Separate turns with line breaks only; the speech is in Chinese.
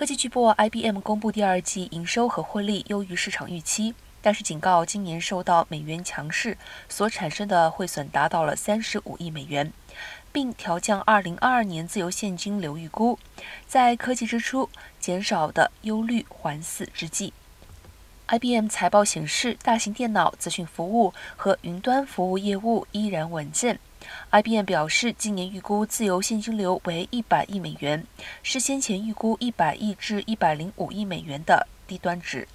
科技巨擘 IBM 公布第二季营收和获利优于市场预期，但是警告今年受到美元强势所产生的汇损达到了三十五亿美元，并调降二零二二年自由现金流预估，在科技支出减少的忧虑环伺之际。IBM 财报显示，大型电脑、资讯服务和云端服务业务依然稳健。IBM 表示，今年预估自由现金流为一百亿美元，是先前预估一百亿至一百零五亿美元的低端值。